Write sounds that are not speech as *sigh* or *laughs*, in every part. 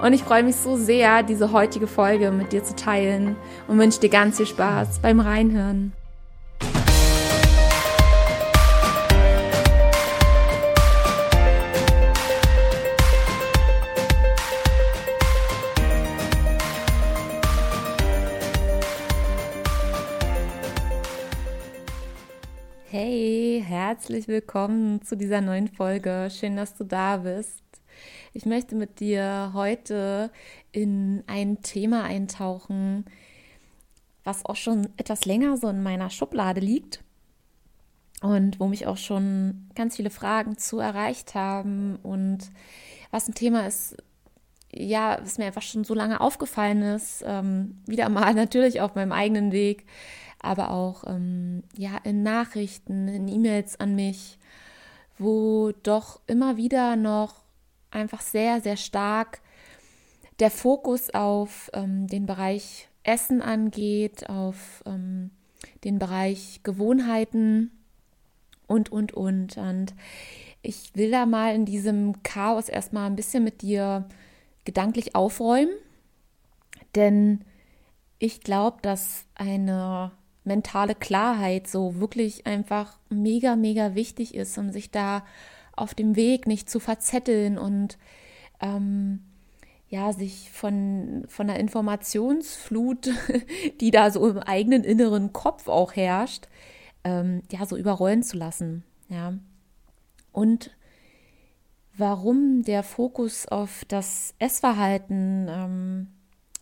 Und ich freue mich so sehr, diese heutige Folge mit dir zu teilen und wünsche dir ganz viel Spaß beim Reinhören. Hey, herzlich willkommen zu dieser neuen Folge. Schön, dass du da bist. Ich möchte mit dir heute in ein Thema eintauchen, was auch schon etwas länger so in meiner Schublade liegt und wo mich auch schon ganz viele Fragen zu erreicht haben und was ein Thema ist, ja, was mir einfach schon so lange aufgefallen ist, ähm, wieder mal *laughs* natürlich auf meinem eigenen Weg, aber auch ähm, ja in Nachrichten, in E-Mails an mich, wo doch immer wieder noch einfach sehr, sehr stark der Fokus auf ähm, den Bereich Essen angeht, auf ähm, den Bereich Gewohnheiten und, und, und. Und ich will da mal in diesem Chaos erstmal ein bisschen mit dir gedanklich aufräumen, denn ich glaube, dass eine mentale Klarheit so wirklich einfach mega, mega wichtig ist, um sich da auf dem Weg nicht zu verzetteln und ähm, ja, sich von, von der Informationsflut, *laughs* die da so im eigenen inneren Kopf auch herrscht, ähm, ja, so überrollen zu lassen. Ja. Und warum der Fokus auf das Essverhalten ähm,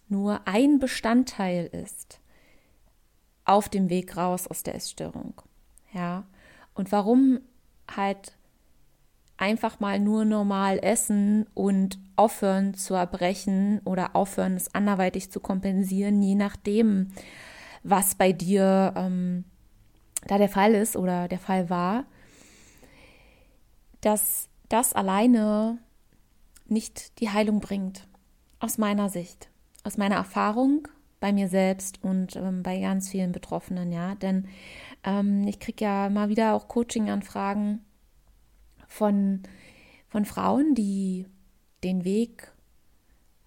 nur ein Bestandteil ist auf dem Weg raus aus der Essstörung. Ja. Und warum halt einfach mal nur normal essen und aufhören zu erbrechen oder aufhören, es anderweitig zu kompensieren, je nachdem, was bei dir ähm, da der Fall ist oder der Fall war, dass das alleine nicht die Heilung bringt, aus meiner Sicht, aus meiner Erfahrung bei mir selbst und ähm, bei ganz vielen Betroffenen, ja, denn ähm, ich kriege ja mal wieder auch Coaching-Anfragen von, von Frauen, die den Weg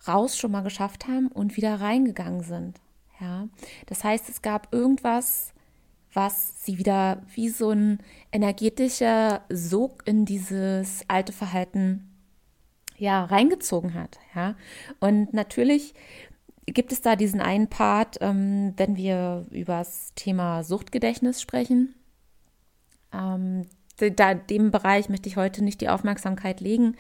raus schon mal geschafft haben und wieder reingegangen sind. Ja, das heißt, es gab irgendwas, was sie wieder wie so ein energetischer Sog in dieses alte Verhalten ja reingezogen hat. Ja, und natürlich gibt es da diesen einen Part, ähm, wenn wir über das Thema Suchtgedächtnis sprechen. Ähm, da, dem Bereich möchte ich heute nicht die Aufmerksamkeit legen.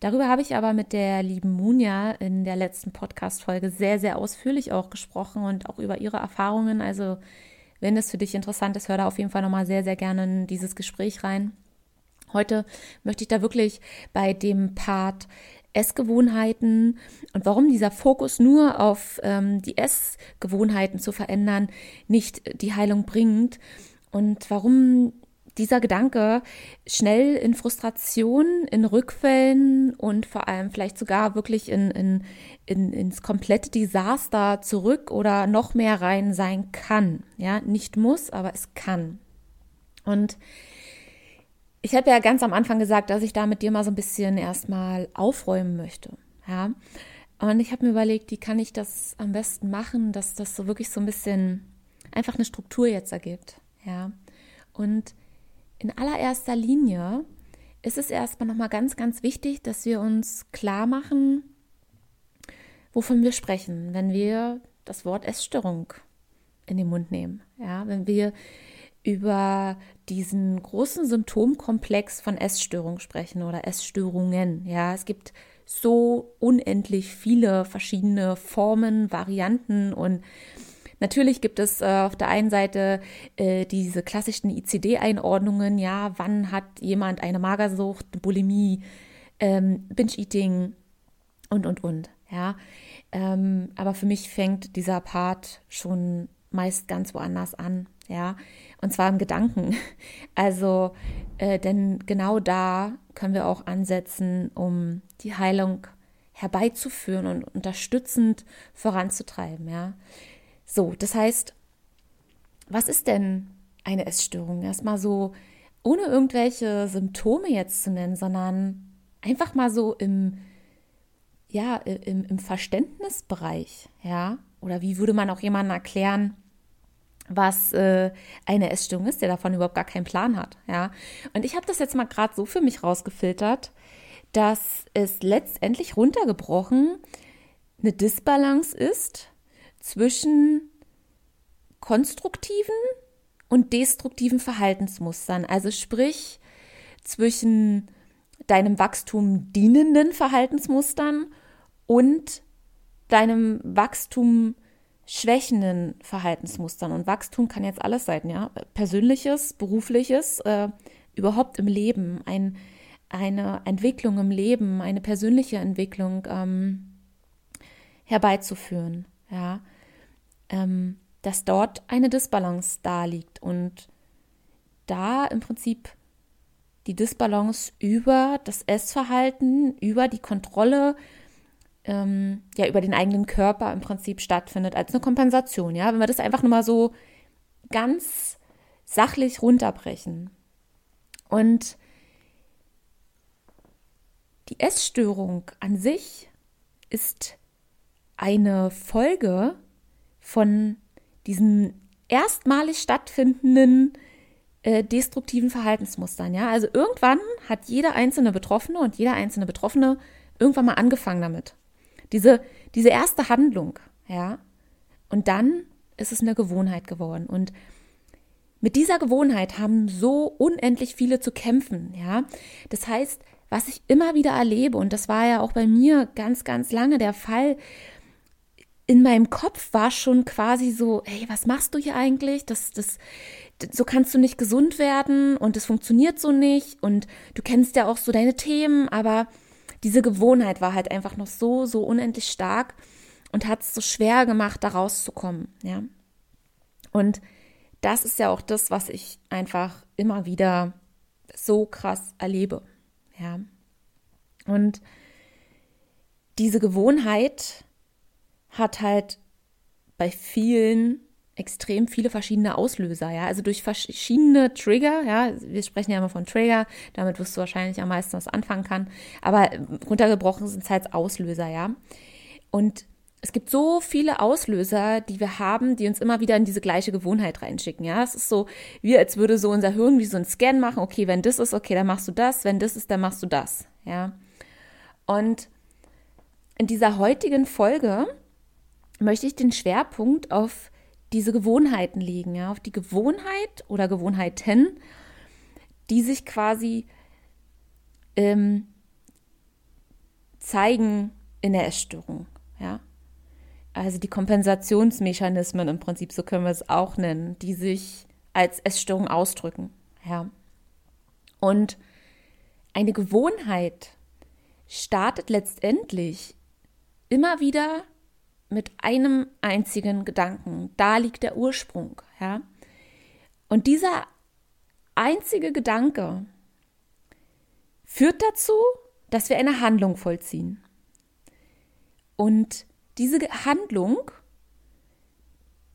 Darüber habe ich aber mit der lieben Munja in der letzten Podcast-Folge sehr, sehr ausführlich auch gesprochen und auch über ihre Erfahrungen. Also, wenn es für dich interessant ist, hör da auf jeden Fall nochmal sehr, sehr gerne in dieses Gespräch rein. Heute möchte ich da wirklich bei dem Part Essgewohnheiten und warum dieser Fokus nur auf ähm, die Essgewohnheiten zu verändern nicht die Heilung bringt und warum dieser Gedanke schnell in Frustration, in Rückfällen und vor allem vielleicht sogar wirklich in, in, in, ins komplette Desaster zurück oder noch mehr rein sein kann. Ja, nicht muss, aber es kann. Und ich habe ja ganz am Anfang gesagt, dass ich da mit dir mal so ein bisschen erstmal aufräumen möchte. Ja. Und ich habe mir überlegt, wie kann ich das am besten machen, dass das so wirklich so ein bisschen einfach eine Struktur jetzt ergibt. Ja. Und in allererster Linie ist es erstmal nochmal ganz, ganz wichtig, dass wir uns klar machen, wovon wir sprechen, wenn wir das Wort Essstörung in den Mund nehmen. Ja, wenn wir über diesen großen Symptomkomplex von Essstörung sprechen oder Essstörungen. Ja, es gibt so unendlich viele verschiedene Formen, Varianten und Natürlich gibt es äh, auf der einen Seite äh, diese klassischen ICD-Einordnungen, ja, wann hat jemand eine Magersucht, Bulimie, ähm, Binge-Eating und, und, und, ja. Ähm, aber für mich fängt dieser Part schon meist ganz woanders an. ja, und zwar im Gedanken. *laughs* Also, äh, denn genau da können wir auch ansetzen, um die Heilung herbeizuführen und unterstützend voranzutreiben, ja. So, das heißt, was ist denn eine Essstörung? Erstmal so, ohne irgendwelche Symptome jetzt zu nennen, sondern einfach mal so im, ja, im, im Verständnisbereich, ja. Oder wie würde man auch jemandem erklären, was äh, eine Essstörung ist, der davon überhaupt gar keinen Plan hat. Ja? Und ich habe das jetzt mal gerade so für mich rausgefiltert, dass es letztendlich runtergebrochen eine Disbalance ist zwischen konstruktiven und destruktiven Verhaltensmustern. Also sprich zwischen deinem Wachstum dienenden Verhaltensmustern und deinem Wachstum schwächenden Verhaltensmustern. Und Wachstum kann jetzt alles sein, ja. Persönliches, berufliches, äh, überhaupt im Leben, ein, eine Entwicklung im Leben, eine persönliche Entwicklung ähm, herbeizuführen, ja. Ähm, dass dort eine Disbalance da liegt und da im Prinzip die Disbalance über das Essverhalten, über die Kontrolle ähm, ja über den eigenen Körper im Prinzip stattfindet als eine Kompensation. Ja, wenn wir das einfach nur mal so ganz sachlich runterbrechen. Und die Essstörung an sich ist eine Folge von diesen erstmalig stattfindenden äh, destruktiven Verhaltensmustern. Ja, also irgendwann hat jeder einzelne Betroffene und jeder einzelne Betroffene irgendwann mal angefangen damit. Diese, diese erste Handlung, ja. Und dann ist es eine Gewohnheit geworden. Und mit dieser Gewohnheit haben so unendlich viele zu kämpfen, ja. Das heißt, was ich immer wieder erlebe, und das war ja auch bei mir ganz, ganz lange der Fall, in meinem Kopf war schon quasi so, hey, was machst du hier eigentlich? Das, das, so kannst du nicht gesund werden und es funktioniert so nicht und du kennst ja auch so deine Themen, aber diese Gewohnheit war halt einfach noch so, so unendlich stark und hat es so schwer gemacht, da rauszukommen, ja. Und das ist ja auch das, was ich einfach immer wieder so krass erlebe, ja. Und diese Gewohnheit hat halt bei vielen extrem viele verschiedene Auslöser, ja, also durch verschiedene Trigger, ja, wir sprechen ja immer von Trigger, damit wirst du wahrscheinlich am meisten was anfangen kann, aber runtergebrochen sind es halt Auslöser, ja. Und es gibt so viele Auslöser, die wir haben, die uns immer wieder in diese gleiche Gewohnheit reinschicken, ja. Es ist so, wie als würde so unser Hirn wie so ein Scan machen, okay, wenn das ist, okay, dann machst du das, wenn das ist, dann machst du das, ja. Und in dieser heutigen Folge möchte ich den Schwerpunkt auf diese Gewohnheiten liegen, ja, auf die Gewohnheit oder Gewohnheiten, die sich quasi ähm, zeigen in der Essstörung, ja. Also die Kompensationsmechanismen im Prinzip, so können wir es auch nennen, die sich als Essstörung ausdrücken, ja. Und eine Gewohnheit startet letztendlich immer wieder mit einem einzigen Gedanken. Da liegt der Ursprung, ja. Und dieser einzige Gedanke führt dazu, dass wir eine Handlung vollziehen. Und diese Handlung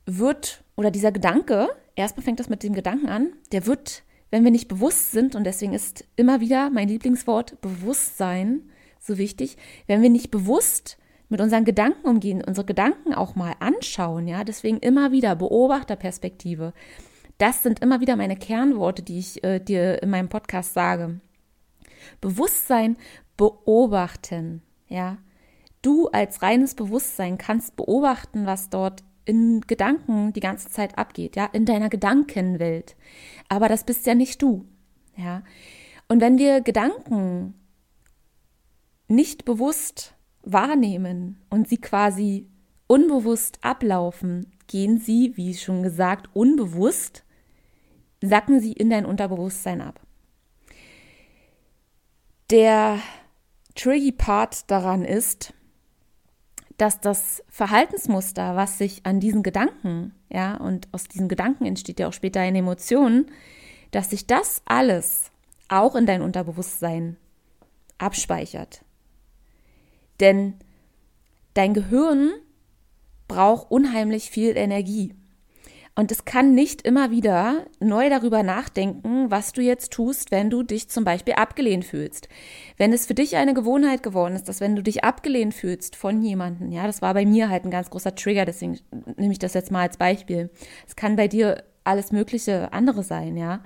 wird, oder dieser Gedanke, erstmal fängt das mit dem Gedanken an, der wird, wenn wir nicht bewusst sind, und deswegen ist immer wieder mein Lieblingswort Bewusstsein so wichtig, wenn wir nicht bewusst mit unseren Gedanken umgehen, unsere Gedanken auch mal anschauen, ja, deswegen immer wieder Beobachterperspektive. Das sind immer wieder meine Kernworte, die ich äh, dir in meinem Podcast sage. Bewusstsein beobachten, ja. Du als reines Bewusstsein kannst beobachten, was dort in Gedanken die ganze Zeit abgeht, ja, in deiner Gedankenwelt. Aber das bist ja nicht du, ja. Und wenn wir Gedanken nicht bewusst wahrnehmen und sie quasi unbewusst ablaufen, gehen sie, wie schon gesagt, unbewusst, sacken sie in dein Unterbewusstsein ab. Der tricky Part daran ist, dass das Verhaltensmuster, was sich an diesen Gedanken ja, und aus diesen Gedanken entsteht ja auch später eine Emotion, dass sich das alles auch in dein Unterbewusstsein abspeichert. Denn dein Gehirn braucht unheimlich viel Energie. Und es kann nicht immer wieder neu darüber nachdenken, was du jetzt tust, wenn du dich zum Beispiel abgelehnt fühlst. Wenn es für dich eine Gewohnheit geworden ist, dass wenn du dich abgelehnt fühlst von jemandem, ja, das war bei mir halt ein ganz großer Trigger, deswegen nehme ich das jetzt mal als Beispiel. Es kann bei dir alles mögliche andere sein, ja.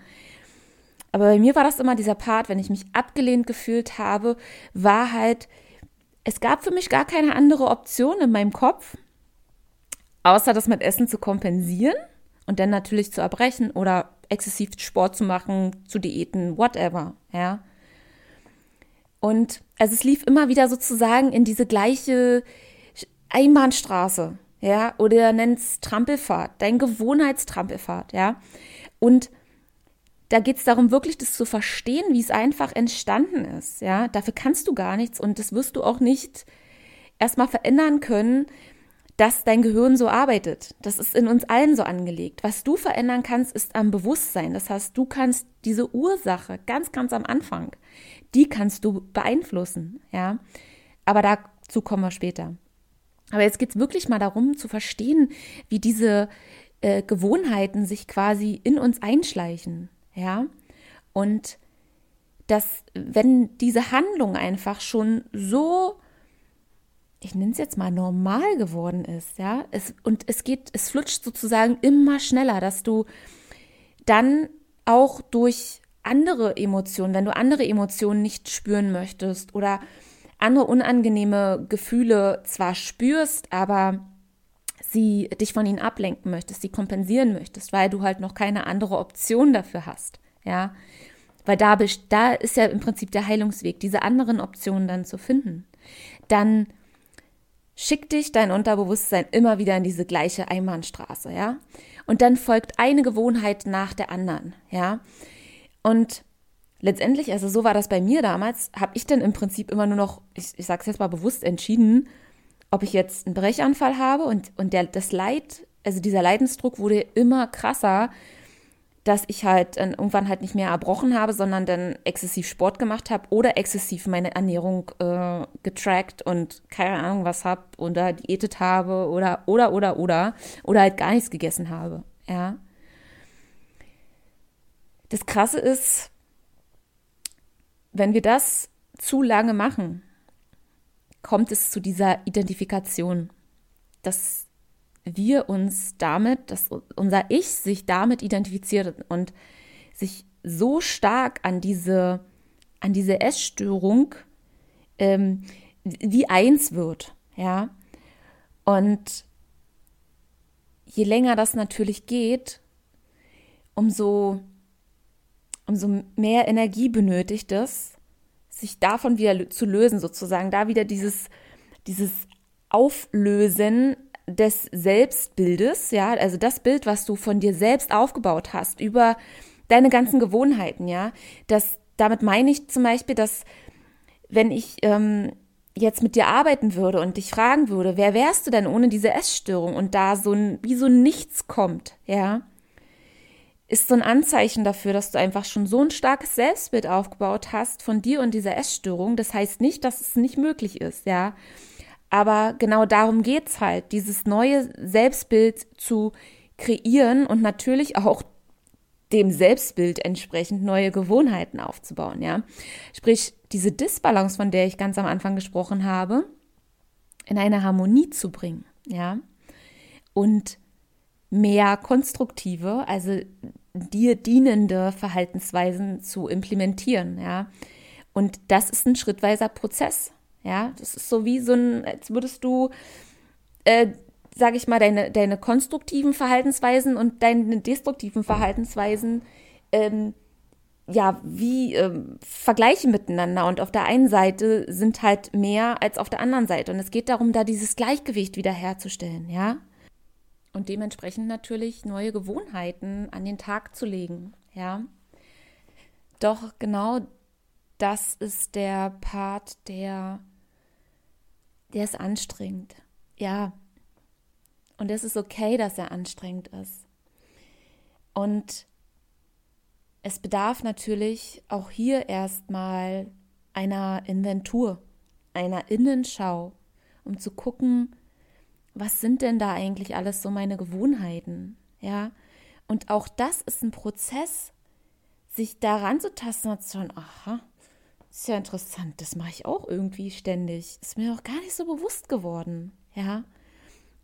Aber bei mir war das immer dieser Part, wenn ich mich abgelehnt gefühlt habe, war halt, es gab für mich gar keine andere Option in meinem Kopf, außer das mit Essen zu kompensieren und dann natürlich zu erbrechen oder exzessiv Sport zu machen, zu Diäten, whatever, ja. Und also es lief immer wieder sozusagen in diese gleiche Einbahnstraße, ja, oder nenn's Trampelfahrt, dein Gewohnheitstrampelfahrt, ja. Und da geht es darum, wirklich das zu verstehen, wie es einfach entstanden ist, ja. Dafür kannst du gar nichts und das wirst du auch nicht erstmal verändern können, dass dein Gehirn so arbeitet. Das ist in uns allen so angelegt. Was du verändern kannst, ist am Bewusstsein. Das heißt, du kannst diese Ursache ganz, ganz am Anfang, die kannst du beeinflussen, ja. Aber dazu kommen wir später. Aber jetzt geht es wirklich mal darum zu verstehen, wie diese äh, Gewohnheiten sich quasi in uns einschleichen, ja. Und dass, wenn diese Handlung einfach schon so ich nenne es jetzt mal normal geworden ist, ja. Es, und es geht, es flutscht sozusagen immer schneller, dass du dann auch durch andere Emotionen, wenn du andere Emotionen nicht spüren möchtest oder andere unangenehme Gefühle zwar spürst, aber sie dich von ihnen ablenken möchtest, sie kompensieren möchtest, weil du halt noch keine andere Option dafür hast, ja. Weil da, da ist ja im Prinzip der Heilungsweg, diese anderen Optionen dann zu finden. Dann schickt dich dein Unterbewusstsein immer wieder in diese gleiche Einbahnstraße, ja? Und dann folgt eine Gewohnheit nach der anderen, ja? Und letztendlich, also so war das bei mir damals, habe ich dann im Prinzip immer nur noch, ich, ich sage es jetzt mal bewusst, entschieden, ob ich jetzt einen Brechanfall habe und, und der, das Leid, also dieser Leidensdruck wurde immer krasser, dass ich halt irgendwann halt nicht mehr erbrochen habe, sondern dann exzessiv Sport gemacht habe oder exzessiv meine Ernährung äh, getrackt und keine Ahnung was habe oder diätet habe oder oder oder oder oder halt gar nichts gegessen habe. Ja. Das Krasse ist, wenn wir das zu lange machen, kommt es zu dieser Identifikation. Das wir uns damit, dass unser Ich sich damit identifiziert und sich so stark an diese, an diese Essstörung ähm, wie eins wird, ja. Und je länger das natürlich geht, umso, umso mehr Energie benötigt es, sich davon wieder zu lösen, sozusagen, da wieder dieses, dieses Auflösen des Selbstbildes, ja, also das Bild, was du von dir selbst aufgebaut hast, über deine ganzen Gewohnheiten, ja, das, damit meine ich zum Beispiel, dass wenn ich ähm, jetzt mit dir arbeiten würde und dich fragen würde, wer wärst du denn ohne diese Essstörung und da so ein, wie so nichts kommt, ja, ist so ein Anzeichen dafür, dass du einfach schon so ein starkes Selbstbild aufgebaut hast von dir und dieser Essstörung. Das heißt nicht, dass es nicht möglich ist, ja. Aber genau darum geht es halt, dieses neue Selbstbild zu kreieren und natürlich auch dem Selbstbild entsprechend neue Gewohnheiten aufzubauen, ja. Sprich, diese Disbalance, von der ich ganz am Anfang gesprochen habe, in eine Harmonie zu bringen, ja. Und mehr konstruktive, also dir dienende Verhaltensweisen zu implementieren, ja. Und das ist ein schrittweiser Prozess. Ja, das ist so wie so ein, als würdest du, äh, sage ich mal, deine, deine konstruktiven Verhaltensweisen und deine destruktiven Verhaltensweisen ähm, ja, wie ähm, vergleichen miteinander. Und auf der einen Seite sind halt mehr als auf der anderen Seite. Und es geht darum, da dieses Gleichgewicht wiederherzustellen, ja. Und dementsprechend natürlich neue Gewohnheiten an den Tag zu legen, ja. Doch genau das ist der Part, der der ist anstrengend. Ja. Und es ist okay, dass er anstrengend ist. Und es bedarf natürlich auch hier erstmal einer Inventur, einer Innenschau, um zu gucken, was sind denn da eigentlich alles so meine Gewohnheiten? Ja, und auch das ist ein Prozess, sich daran zu tasten und zu schauen, aha, ist ja interessant, das mache ich auch irgendwie ständig. Ist mir auch gar nicht so bewusst geworden. Ja.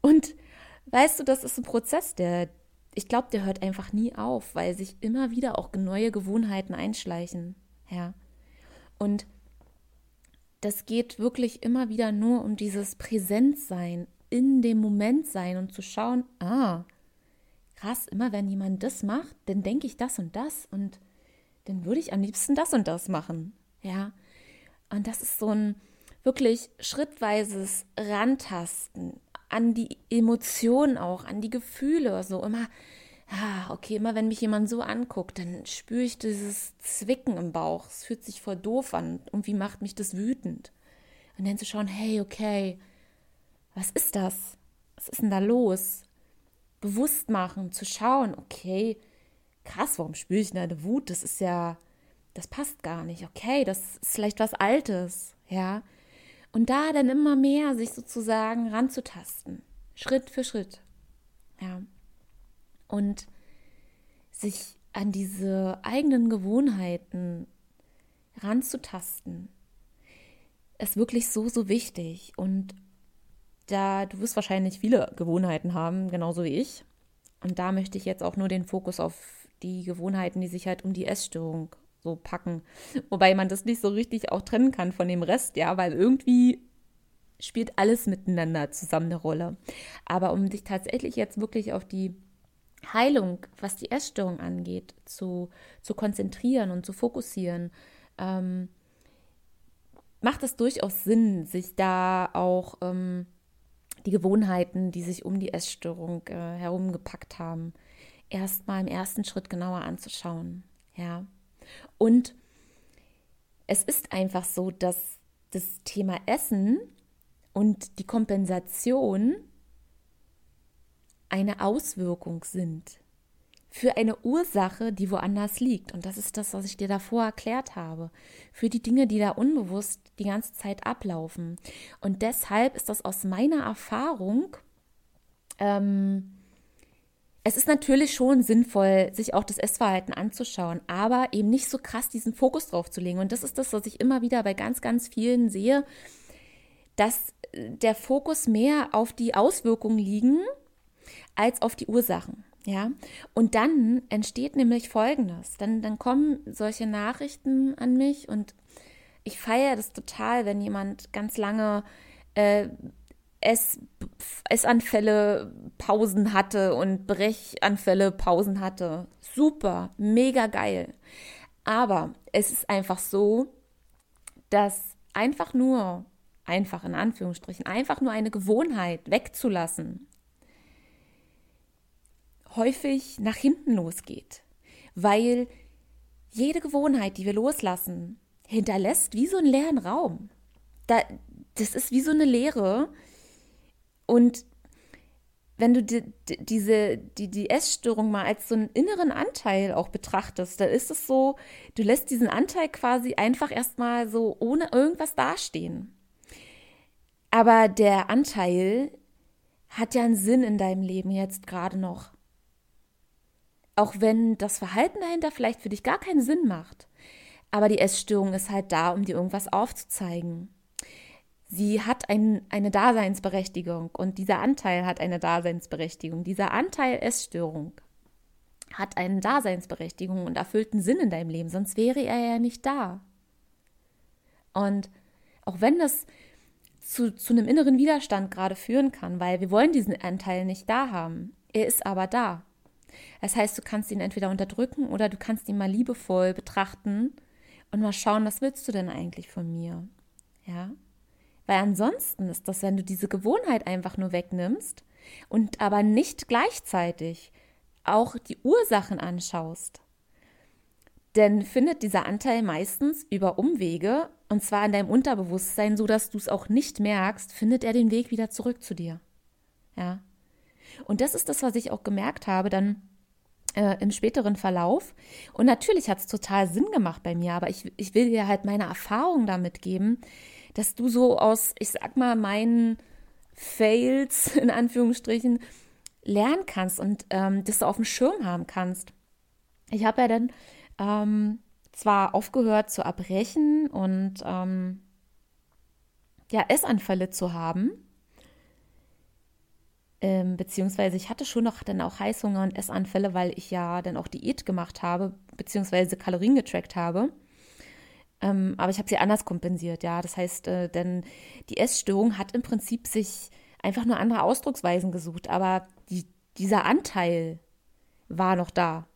Und weißt du, das ist ein Prozess, der, ich glaube, der hört einfach nie auf, weil sich immer wieder auch neue Gewohnheiten einschleichen. Ja. Und das geht wirklich immer wieder nur um dieses Präsentsein, in dem Moment sein und zu schauen, ah, krass, immer wenn jemand das macht, dann denke ich das und das und dann würde ich am liebsten das und das machen. Ja. Und das ist so ein wirklich schrittweises Rantasten an die Emotionen auch, an die Gefühle, so immer, ah, okay, immer wenn mich jemand so anguckt, dann spüre ich dieses Zwicken im Bauch. Es fühlt sich voll doof an. Irgendwie macht mich das wütend. Und dann zu schauen, hey, okay, was ist das? Was ist denn da los? Bewusst machen, zu schauen, okay, krass, warum spüre ich denn eine Wut? Das ist ja, das passt gar nicht. Okay, das ist vielleicht was Altes, ja. Und da dann immer mehr sich sozusagen ranzutasten, Schritt für Schritt, ja. Und sich an diese eigenen Gewohnheiten ranzutasten, ist wirklich so, so wichtig. Und da, du wirst wahrscheinlich viele Gewohnheiten haben, genauso wie ich. Und da möchte ich jetzt auch nur den Fokus auf die Gewohnheiten, die sich halt um die Essstörung so packen. *laughs* Wobei man das nicht so richtig auch trennen kann von dem Rest, ja, weil irgendwie spielt alles miteinander zusammen eine Rolle. Aber um sich tatsächlich jetzt wirklich auf die Heilung, was die Essstörung angeht, zu, zu konzentrieren und zu fokussieren, ähm, macht es durchaus Sinn, sich da auch ähm, die Gewohnheiten, die sich um die Essstörung äh, herumgepackt haben, erstmal im ersten Schritt genauer anzuschauen. Ja. Und es ist einfach so, dass das Thema Essen und die Kompensation eine Auswirkung sind für eine Ursache, die woanders liegt. Und das ist das, was ich dir davor erklärt habe. Für die Dinge, die da unbewusst die ganze Zeit ablaufen. Und deshalb ist das aus meiner Erfahrung ähm, es ist natürlich schon sinnvoll, sich auch das Essverhalten anzuschauen, aber eben nicht so krass diesen Fokus drauf zu legen. Und das ist das, was ich immer wieder bei ganz, ganz vielen sehe, dass äh, der Fokus mehr auf die Auswirkungen liegen als auf die Ursachen. Ja, und dann entsteht nämlich Folgendes. Dann, dann kommen solche Nachrichten an mich und ich feiere das total, wenn jemand ganz lange äh, Ess, Essanfälle Pausen hatte und Brechanfälle Pausen hatte. Super, mega geil. Aber es ist einfach so, dass einfach nur, einfach in Anführungsstrichen, einfach nur eine Gewohnheit wegzulassen, häufig nach hinten losgeht. Weil jede Gewohnheit, die wir loslassen, hinterlässt wie so einen leeren Raum. Da, das ist wie so eine Leere, und wenn du die, die, diese, die, die Essstörung mal als so einen inneren Anteil auch betrachtest, dann ist es so, du lässt diesen Anteil quasi einfach erstmal so ohne irgendwas dastehen. Aber der Anteil hat ja einen Sinn in deinem Leben jetzt gerade noch. Auch wenn das Verhalten dahinter vielleicht für dich gar keinen Sinn macht. Aber die Essstörung ist halt da, um dir irgendwas aufzuzeigen. Sie hat ein, eine Daseinsberechtigung und dieser Anteil hat eine Daseinsberechtigung. Dieser Anteil Essstörung hat eine Daseinsberechtigung und erfüllt einen Sinn in deinem Leben, sonst wäre er ja nicht da. Und auch wenn das zu, zu einem inneren Widerstand gerade führen kann, weil wir wollen diesen Anteil nicht da haben, er ist aber da. Das heißt, du kannst ihn entweder unterdrücken oder du kannst ihn mal liebevoll betrachten und mal schauen, was willst du denn eigentlich von mir? Ja? Weil ansonsten ist das, wenn du diese Gewohnheit einfach nur wegnimmst und aber nicht gleichzeitig auch die Ursachen anschaust, denn findet dieser Anteil meistens über Umwege, und zwar in deinem Unterbewusstsein, so dass du es auch nicht merkst, findet er den Weg wieder zurück zu dir. Ja. Und das ist das, was ich auch gemerkt habe, dann äh, im späteren Verlauf. Und natürlich hat es total Sinn gemacht bei mir, aber ich, ich will dir halt meine Erfahrung damit geben, dass du so aus, ich sag mal, meinen Fails *laughs* in Anführungsstrichen lernen kannst und ähm, das du auf dem Schirm haben kannst. Ich habe ja dann ähm, zwar aufgehört zu erbrechen und ähm, ja, Essanfälle zu haben, ähm, beziehungsweise ich hatte schon noch dann auch Heißhunger und Essanfälle, weil ich ja dann auch Diät gemacht habe, beziehungsweise Kalorien getrackt habe. Ähm, aber ich habe sie anders kompensiert, ja. Das heißt, äh, denn die Essstörung hat im Prinzip sich einfach nur andere Ausdrucksweisen gesucht, aber die, dieser Anteil war noch da,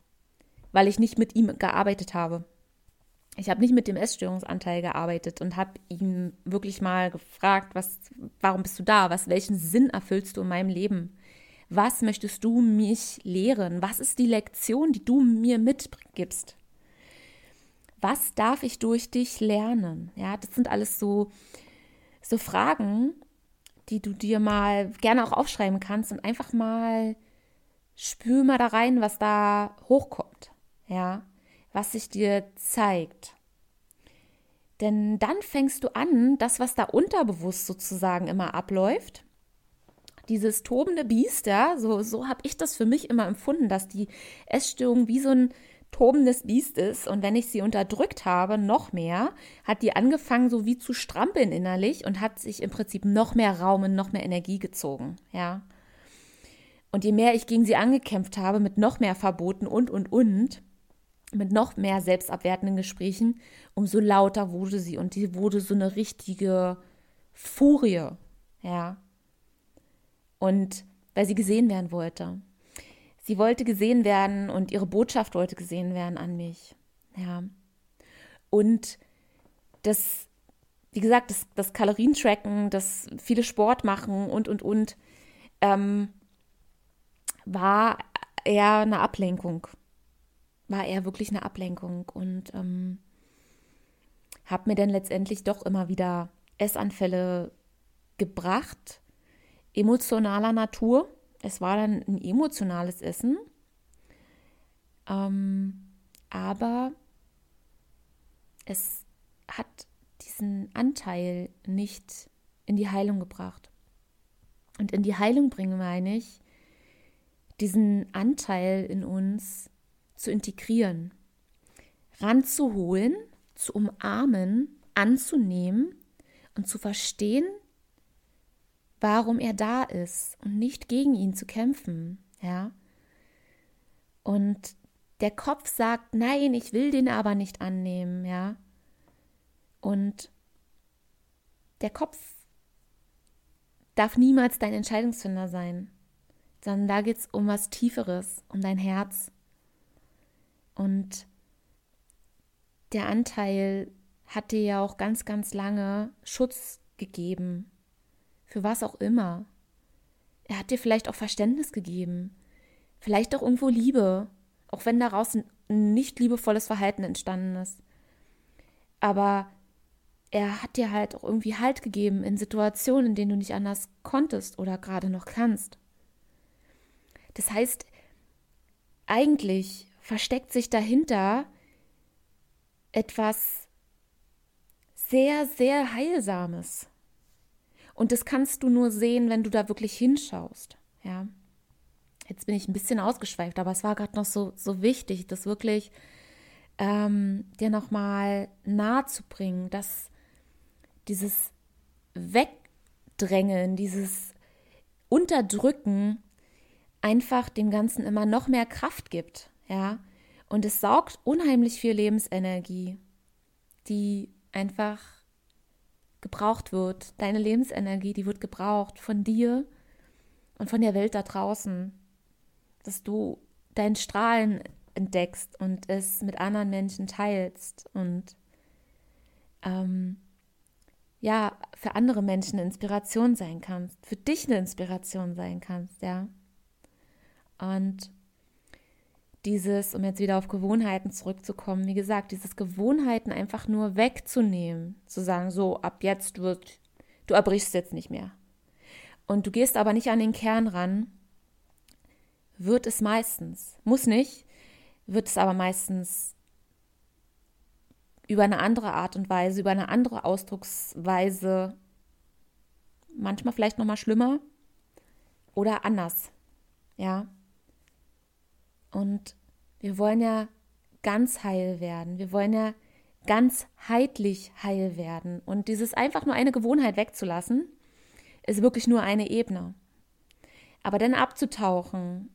weil ich nicht mit ihm gearbeitet habe ich habe nicht mit dem Essstörungsanteil gearbeitet und habe ihn wirklich mal gefragt, was, warum bist du da? Was, welchen Sinn erfüllst du in meinem Leben? Was möchtest du mich lehren? Was ist die Lektion, die du mir mitgibst? Was darf ich durch dich lernen? Ja, das sind alles so, so Fragen, die du dir mal gerne auch aufschreiben kannst und einfach mal spür mal da rein, was da hochkommt. Ja, was sich dir zeigt. Denn dann fängst du an, das, was da unterbewusst sozusagen immer abläuft, dieses tobende Biest, ja, so, so habe ich das für mich immer empfunden, dass die Essstörung wie so ein tobendes Biest ist. Und wenn ich sie unterdrückt habe, noch mehr, hat die angefangen, so wie zu strampeln innerlich und hat sich im Prinzip noch mehr Raum und noch mehr Energie gezogen, ja. Und je mehr ich gegen sie angekämpft habe, mit noch mehr Verboten und, und, und, mit noch mehr selbstabwertenden Gesprächen, umso lauter wurde sie und die wurde so eine richtige Furie, ja. Und weil sie gesehen werden wollte. Sie wollte gesehen werden und ihre Botschaft wollte gesehen werden an mich, ja. Und das, wie gesagt, das, das Kalorientracken, das viele Sport machen und, und, und, ähm, war eher eine Ablenkung war er wirklich eine Ablenkung und ähm, habe mir dann letztendlich doch immer wieder Essanfälle gebracht, emotionaler Natur. Es war dann ein emotionales Essen, ähm, aber es hat diesen Anteil nicht in die Heilung gebracht. Und in die Heilung bringen meine ich, diesen Anteil in uns zu integrieren, ranzuholen, zu umarmen, anzunehmen und zu verstehen, warum er da ist und nicht gegen ihn zu kämpfen, ja. Und der Kopf sagt, nein, ich will den aber nicht annehmen, ja. Und der Kopf darf niemals dein Entscheidungsfinder sein, sondern da geht es um was Tieferes, um dein Herz. Und der Anteil hat dir ja auch ganz, ganz lange Schutz gegeben. Für was auch immer. Er hat dir vielleicht auch Verständnis gegeben. Vielleicht auch irgendwo Liebe. Auch wenn daraus ein nicht liebevolles Verhalten entstanden ist. Aber er hat dir halt auch irgendwie Halt gegeben in Situationen, in denen du nicht anders konntest oder gerade noch kannst. Das heißt, eigentlich versteckt sich dahinter etwas sehr, sehr Heilsames. Und das kannst du nur sehen, wenn du da wirklich hinschaust. Ja. Jetzt bin ich ein bisschen ausgeschweift, aber es war gerade noch so, so wichtig, das wirklich ähm, dir nochmal nahe zu bringen, dass dieses Wegdrängen, dieses Unterdrücken einfach dem Ganzen immer noch mehr Kraft gibt ja. Und es saugt unheimlich viel Lebensenergie, die einfach gebraucht wird. Deine Lebensenergie, die wird gebraucht von dir und von der Welt da draußen, dass du dein Strahlen entdeckst und es mit anderen Menschen teilst und ähm, ja, für andere Menschen eine Inspiration sein kannst, für dich eine Inspiration sein kannst, ja. Und dieses, um jetzt wieder auf Gewohnheiten zurückzukommen, wie gesagt, dieses Gewohnheiten einfach nur wegzunehmen, zu sagen, so, ab jetzt wird, du erbrichst jetzt nicht mehr. Und du gehst aber nicht an den Kern ran, wird es meistens, muss nicht, wird es aber meistens über eine andere Art und Weise, über eine andere Ausdrucksweise, manchmal vielleicht noch mal schlimmer oder anders. Ja? Und wir wollen ja ganz heil werden. Wir wollen ja ganzheitlich heil werden. Und dieses einfach nur eine Gewohnheit wegzulassen, ist wirklich nur eine Ebene. Aber dann abzutauchen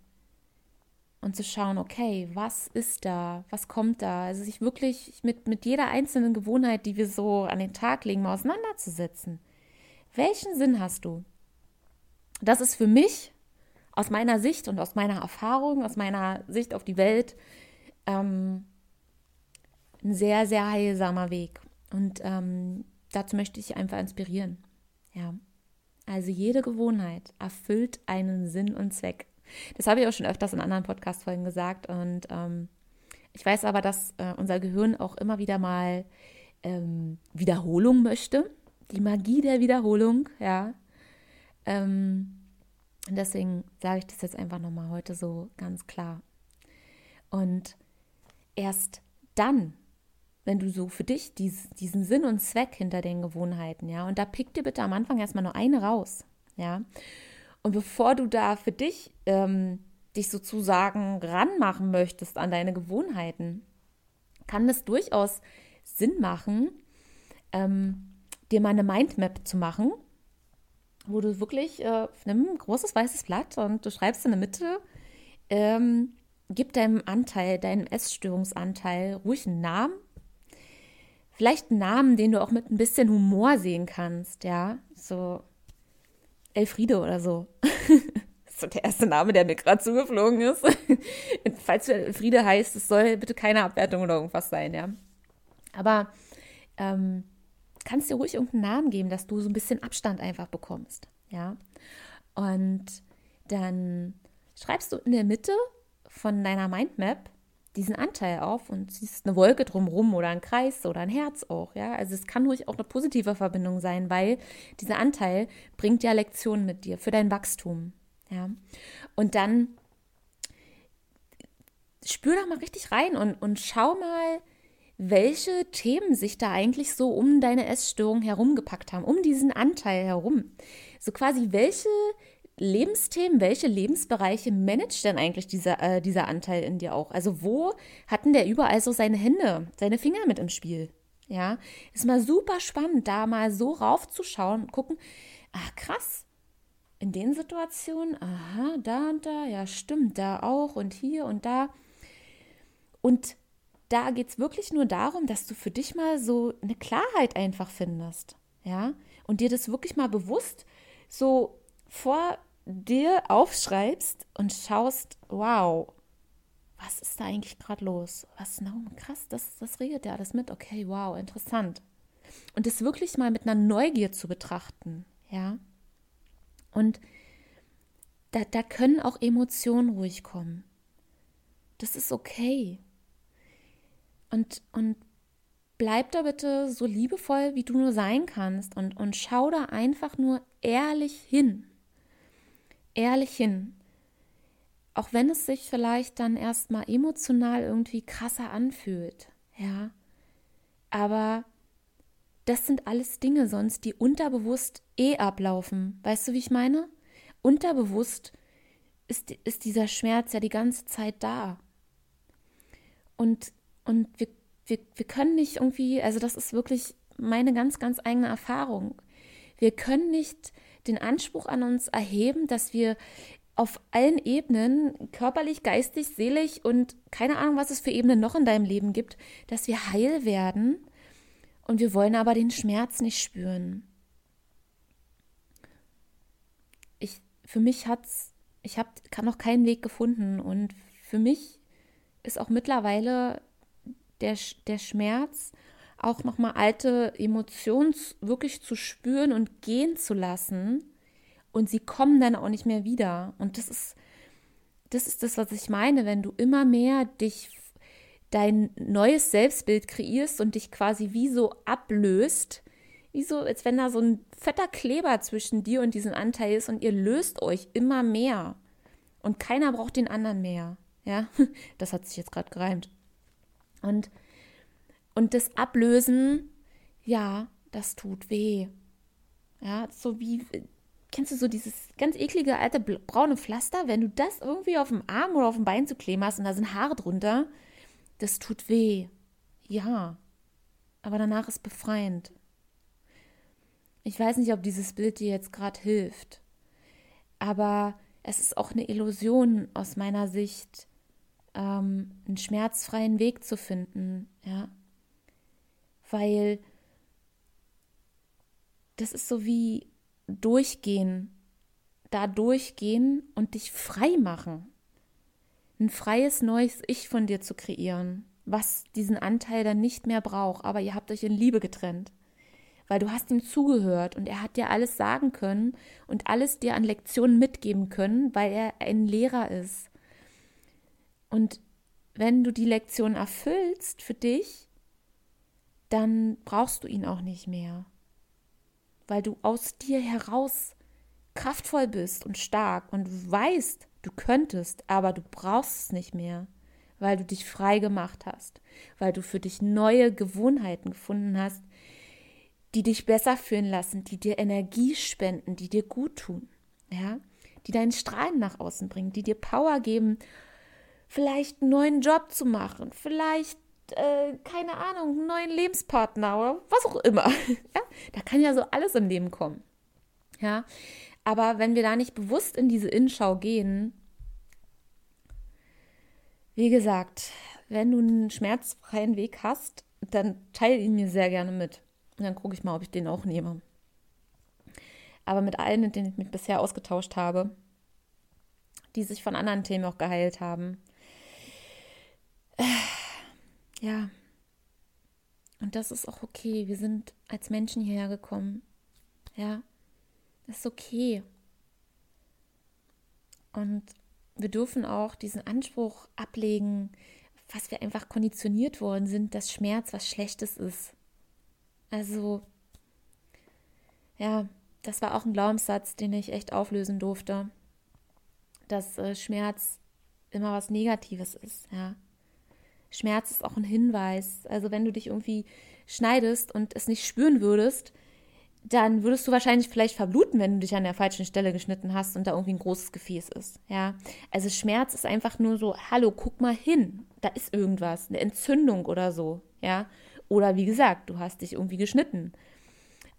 und zu schauen, okay, was ist da, was kommt da? Also sich wirklich mit, mit jeder einzelnen Gewohnheit, die wir so an den Tag legen, mal auseinanderzusetzen. Welchen Sinn hast du? Das ist für mich aus meiner Sicht und aus meiner Erfahrung, aus meiner Sicht auf die Welt, ähm, ein sehr, sehr heilsamer Weg. Und ähm, dazu möchte ich einfach inspirieren. Ja. Also jede Gewohnheit erfüllt einen Sinn und Zweck. Das habe ich auch schon öfters in anderen Podcast-Folgen gesagt. Und ähm, ich weiß aber, dass äh, unser Gehirn auch immer wieder mal ähm, Wiederholung möchte. Die Magie der Wiederholung, ja. Ähm, und deswegen sage ich das jetzt einfach nochmal heute so ganz klar. Und erst dann, wenn du so für dich dies, diesen Sinn und Zweck hinter den Gewohnheiten, ja, und da pick dir bitte am Anfang erstmal nur eine raus, ja. Und bevor du da für dich ähm, dich sozusagen ranmachen möchtest an deine Gewohnheiten, kann es durchaus Sinn machen, ähm, dir mal eine Mindmap zu machen, wo du wirklich äh, nimm ein großes weißes Blatt und du schreibst in der Mitte, ähm, gib deinem Anteil, deinem Essstörungsanteil ruhig einen Namen. Vielleicht einen Namen, den du auch mit ein bisschen Humor sehen kannst, ja. So Elfriede oder so. *laughs* so der erste Name, der mir gerade zugeflogen ist. *laughs* Falls du Elfriede heißt, es soll bitte keine Abwertung oder irgendwas sein, ja. Aber ähm, kannst dir ruhig irgendeinen Namen geben, dass du so ein bisschen Abstand einfach bekommst, ja. Und dann schreibst du in der Mitte von deiner Mindmap diesen Anteil auf und siehst eine Wolke drumherum oder ein Kreis oder ein Herz auch, ja. Also es kann ruhig auch eine positive Verbindung sein, weil dieser Anteil bringt ja Lektionen mit dir für dein Wachstum, ja. Und dann spür da mal richtig rein und, und schau mal, welche Themen sich da eigentlich so um deine Essstörung herumgepackt haben, um diesen Anteil herum. So quasi, welche Lebensthemen, welche Lebensbereiche managt denn eigentlich dieser, äh, dieser Anteil in dir auch? Also wo hatten der überall so seine Hände, seine Finger mit im Spiel? Ja, ist mal super spannend, da mal so raufzuschauen und gucken, ach krass, in den Situationen, aha, da und da, ja stimmt, da auch und hier und da. Und da geht es wirklich nur darum, dass du für dich mal so eine Klarheit einfach findest, ja, und dir das wirklich mal bewusst so vor dir aufschreibst und schaust, wow, was ist da eigentlich gerade los? Was, no, krass, das, das redet ja alles mit. Okay, wow, interessant. Und das wirklich mal mit einer Neugier zu betrachten, ja. Und da, da können auch Emotionen ruhig kommen. Das ist okay. Und, und bleib da bitte so liebevoll, wie du nur sein kannst und, und schau da einfach nur ehrlich hin ehrlich hin. Auch wenn es sich vielleicht dann erstmal emotional irgendwie krasser anfühlt, ja. Aber das sind alles Dinge sonst, die unterbewusst eh ablaufen. Weißt du, wie ich meine? Unterbewusst ist, ist dieser Schmerz ja die ganze Zeit da. Und, und wir, wir, wir können nicht irgendwie, also das ist wirklich meine ganz, ganz eigene Erfahrung. Wir können nicht den Anspruch an uns erheben, dass wir auf allen Ebenen, körperlich, geistig, seelisch und keine Ahnung, was es für Ebenen noch in deinem Leben gibt, dass wir heil werden und wir wollen aber den Schmerz nicht spüren. Ich, für mich hat's, ich habe noch keinen Weg gefunden und für mich ist auch mittlerweile der, der Schmerz auch nochmal alte Emotionen wirklich zu spüren und gehen zu lassen. Und sie kommen dann auch nicht mehr wieder. Und das ist, das ist das, was ich meine, wenn du immer mehr dich dein neues Selbstbild kreierst und dich quasi wie so ablöst, wie so, als wenn da so ein fetter Kleber zwischen dir und diesem Anteil ist und ihr löst euch immer mehr. Und keiner braucht den anderen mehr. Ja, *laughs* das hat sich jetzt gerade gereimt. Und, und das Ablösen, ja, das tut weh. Ja, so wie, kennst du so dieses ganz eklige alte braune Pflaster, wenn du das irgendwie auf dem Arm oder auf dem Bein zu kleben hast und da sind Haare drunter, das tut weh. Ja, aber danach ist befreiend. Ich weiß nicht, ob dieses Bild dir jetzt gerade hilft, aber es ist auch eine Illusion aus meiner Sicht, ähm, einen schmerzfreien Weg zu finden, ja, weil das ist so wie durchgehen, da durchgehen und dich frei machen. Ein freies neues Ich von dir zu kreieren, was diesen Anteil dann nicht mehr braucht, aber ihr habt euch in Liebe getrennt. Weil du hast ihm zugehört und er hat dir alles sagen können und alles dir an Lektionen mitgeben können, weil er ein Lehrer ist. Und wenn du die Lektion erfüllst für dich, dann brauchst du ihn auch nicht mehr. Weil du aus dir heraus kraftvoll bist und stark und weißt, du könntest, aber du brauchst es nicht mehr, weil du dich frei gemacht hast, weil du für dich neue Gewohnheiten gefunden hast, die dich besser fühlen lassen, die dir Energie spenden, die dir gut tun, ja, die deinen Strahlen nach außen bringen, die dir Power geben, vielleicht einen neuen Job zu machen, vielleicht äh, keine Ahnung, einen neuen Lebenspartner oder was auch immer. *laughs* ja? Da kann ja so alles im Leben kommen. Ja, aber wenn wir da nicht bewusst in diese Innenschau gehen, wie gesagt, wenn du einen schmerzfreien Weg hast, dann teile ihn mir sehr gerne mit. Und dann gucke ich mal, ob ich den auch nehme. Aber mit allen, mit denen ich mich bisher ausgetauscht habe, die sich von anderen Themen auch geheilt haben, ja. Und das ist auch okay. Wir sind als Menschen hierher gekommen. Ja. Das ist okay. Und wir dürfen auch diesen Anspruch ablegen, was wir einfach konditioniert worden sind, dass Schmerz was Schlechtes ist. Also, ja, das war auch ein Glaubenssatz, den ich echt auflösen durfte, dass äh, Schmerz immer was Negatives ist, ja. Schmerz ist auch ein Hinweis. Also wenn du dich irgendwie schneidest und es nicht spüren würdest, dann würdest du wahrscheinlich vielleicht verbluten, wenn du dich an der falschen Stelle geschnitten hast und da irgendwie ein großes Gefäß ist. Ja, also Schmerz ist einfach nur so, hallo, guck mal hin, da ist irgendwas, eine Entzündung oder so. Ja, oder wie gesagt, du hast dich irgendwie geschnitten.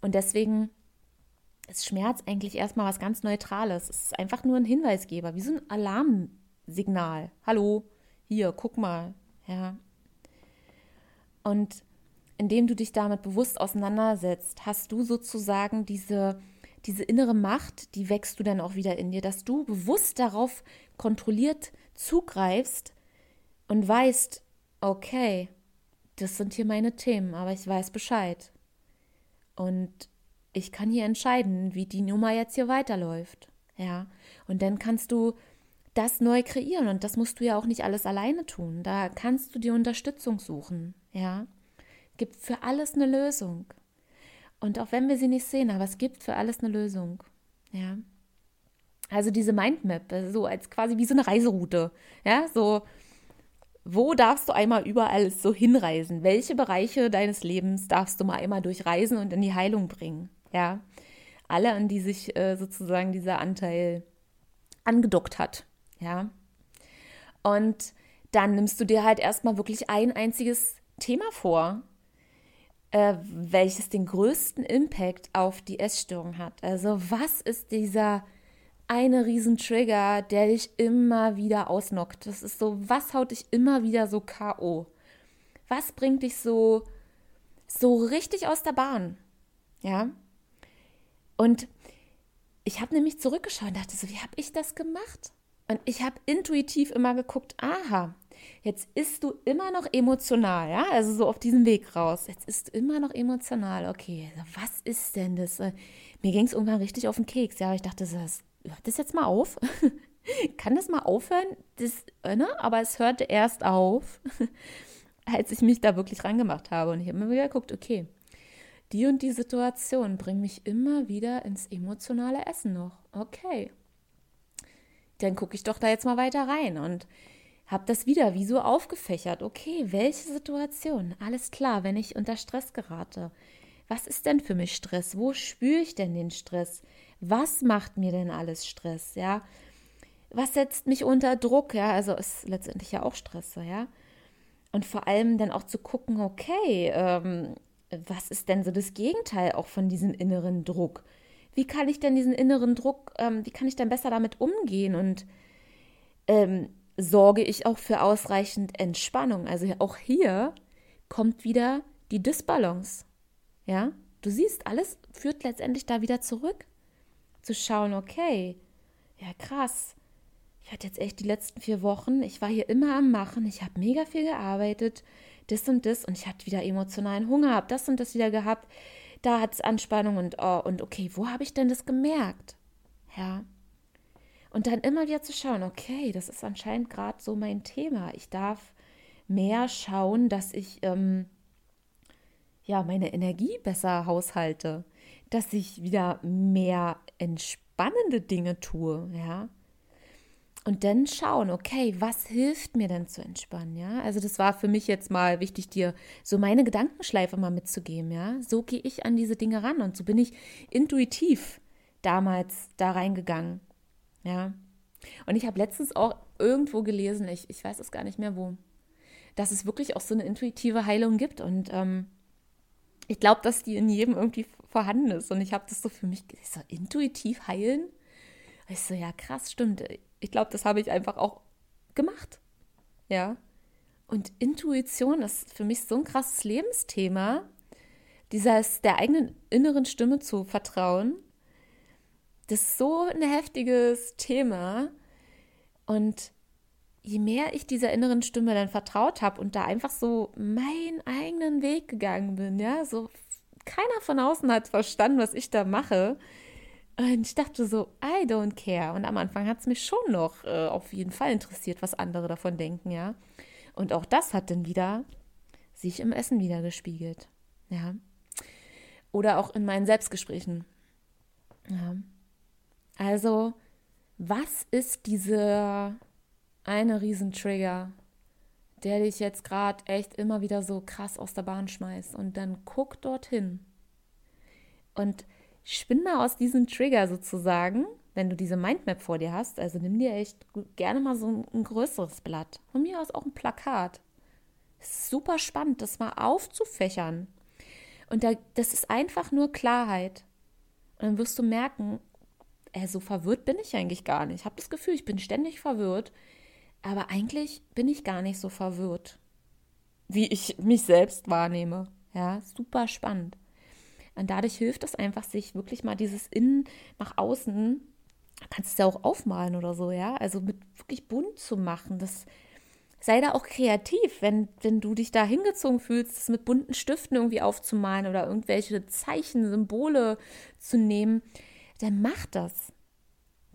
Und deswegen ist Schmerz eigentlich erstmal was ganz Neutrales. Es ist einfach nur ein Hinweisgeber, wie so ein Alarmsignal. Hallo, hier, guck mal, ja. Und indem du dich damit bewusst auseinandersetzt, hast du sozusagen diese, diese innere Macht, die wächst du dann auch wieder in dir, dass du bewusst darauf kontrolliert zugreifst und weißt, okay, das sind hier meine Themen, aber ich weiß Bescheid. Und ich kann hier entscheiden, wie die Nummer jetzt hier weiterläuft. Ja. Und dann kannst du das neu kreieren. Und das musst du ja auch nicht alles alleine tun. Da kannst du dir Unterstützung suchen. Ja, gibt für alles eine Lösung. Und auch wenn wir sie nicht sehen, aber es gibt für alles eine Lösung. Ja. Also diese Mindmap, so als quasi wie so eine Reiseroute. Ja, so, wo darfst du einmal überall so hinreisen? Welche Bereiche deines Lebens darfst du mal einmal durchreisen und in die Heilung bringen? Ja, alle, an die sich äh, sozusagen dieser Anteil angedockt hat. Ja. Und dann nimmst du dir halt erstmal wirklich ein einziges Thema vor, äh, welches den größten Impact auf die Essstörung hat. Also was ist dieser eine Riesentrigger, der dich immer wieder ausnockt? Das ist so, was haut dich immer wieder so K.O.? Was bringt dich so, so richtig aus der Bahn? Ja. Und ich habe nämlich zurückgeschaut und dachte so, wie habe ich das gemacht? Und ich habe intuitiv immer geguckt, aha, jetzt ist du immer noch emotional, ja, also so auf diesem Weg raus. Jetzt ist du immer noch emotional. Okay, also was ist denn das? Äh, mir ging es irgendwann richtig auf den Keks, ja, aber ich dachte, das, hört das jetzt mal auf? *laughs* Kann das mal aufhören? Das, äh, ne? Aber es hörte erst auf, *laughs* als ich mich da wirklich rangemacht habe. Und ich habe mir wieder geguckt, okay, die und die Situation bringt mich immer wieder ins emotionale Essen noch. Okay, dann gucke ich doch da jetzt mal weiter rein und habe das wieder wie so aufgefächert. Okay, welche Situation? Alles klar, wenn ich unter Stress gerate. Was ist denn für mich Stress? Wo spüre ich denn den Stress? Was macht mir denn alles Stress? Ja, was setzt mich unter Druck? Ja, also ist letztendlich ja auch Stress, ja. Und vor allem dann auch zu gucken, okay, ähm, was ist denn so das Gegenteil auch von diesem inneren Druck? Wie kann ich denn diesen inneren Druck, ähm, wie kann ich denn besser damit umgehen? Und ähm, sorge ich auch für ausreichend Entspannung? Also auch hier kommt wieder die Disbalance. Ja, du siehst, alles führt letztendlich da wieder zurück. Zu schauen, okay, ja krass, ich hatte jetzt echt die letzten vier Wochen, ich war hier immer am Machen, ich habe mega viel gearbeitet, das und das und ich hatte wieder emotionalen Hunger, habe das und das wieder gehabt, da hat es Anspannung und oh, und okay, wo habe ich denn das gemerkt? Ja. Und dann immer wieder zu schauen, okay, das ist anscheinend gerade so mein Thema. Ich darf mehr schauen, dass ich ähm, ja meine Energie besser haushalte, dass ich wieder mehr entspannende Dinge tue, ja und dann schauen, okay, was hilft mir denn zu entspannen, ja? Also das war für mich jetzt mal wichtig, dir so meine Gedankenschleife mal mitzugeben, ja? So gehe ich an diese Dinge ran und so bin ich intuitiv damals da reingegangen, ja? Und ich habe letztens auch irgendwo gelesen, ich, ich weiß es gar nicht mehr wo, dass es wirklich auch so eine intuitive Heilung gibt und ähm, ich glaube, dass die in jedem irgendwie vorhanden ist und ich habe das so für mich, so intuitiv heilen, ich so, ja krass, stimmt, ich glaube, das habe ich einfach auch gemacht. Ja. Und Intuition ist für mich so ein krasses Lebensthema, dieses der eigenen inneren Stimme zu vertrauen. Das ist so ein heftiges Thema. Und je mehr ich dieser inneren Stimme dann vertraut habe und da einfach so meinen eigenen Weg gegangen bin, ja, so keiner von außen hat verstanden, was ich da mache, und ich dachte so, I don't care. Und am Anfang hat es mich schon noch äh, auf jeden Fall interessiert, was andere davon denken, ja. Und auch das hat dann wieder sich im Essen wieder gespiegelt, ja. Oder auch in meinen Selbstgesprächen. Ja. Also, was ist dieser eine Riesentrigger, der dich jetzt gerade echt immer wieder so krass aus der Bahn schmeißt? Und dann guck dorthin. Und spinn mal aus diesem Trigger sozusagen, wenn du diese Mindmap vor dir hast, also nimm dir echt gerne mal so ein, ein größeres Blatt. Von mir aus auch ein Plakat. Super spannend, das mal aufzufächern. Und da, das ist einfach nur Klarheit. Und dann wirst du merken, ey, so verwirrt bin ich eigentlich gar nicht. Ich habe das Gefühl, ich bin ständig verwirrt. Aber eigentlich bin ich gar nicht so verwirrt, wie ich mich selbst wahrnehme. Ja, super spannend. Und dadurch hilft es einfach, sich wirklich mal dieses Innen nach außen, kannst es ja auch aufmalen oder so, ja, also mit wirklich bunt zu machen. Das sei da auch kreativ, wenn, wenn du dich da hingezogen fühlst, das mit bunten Stiften irgendwie aufzumalen oder irgendwelche Zeichen, Symbole zu nehmen, dann mach das.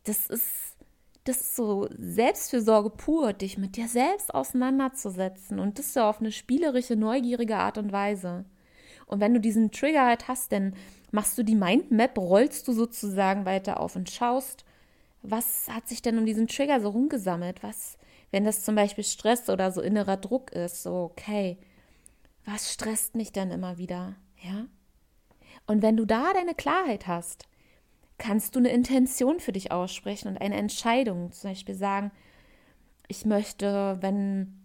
Das ist, das ist so Selbstfürsorge pur, dich mit dir selbst auseinanderzusetzen und das so auf eine spielerische, neugierige Art und Weise. Und wenn du diesen Trigger halt hast, dann machst du die Mindmap, rollst du sozusagen weiter auf und schaust, was hat sich denn um diesen Trigger so rumgesammelt? Was, wenn das zum Beispiel Stress oder so innerer Druck ist, so, okay, was stresst mich denn immer wieder? Ja? Und wenn du da deine Klarheit hast, kannst du eine Intention für dich aussprechen und eine Entscheidung, zum Beispiel sagen, ich möchte, wenn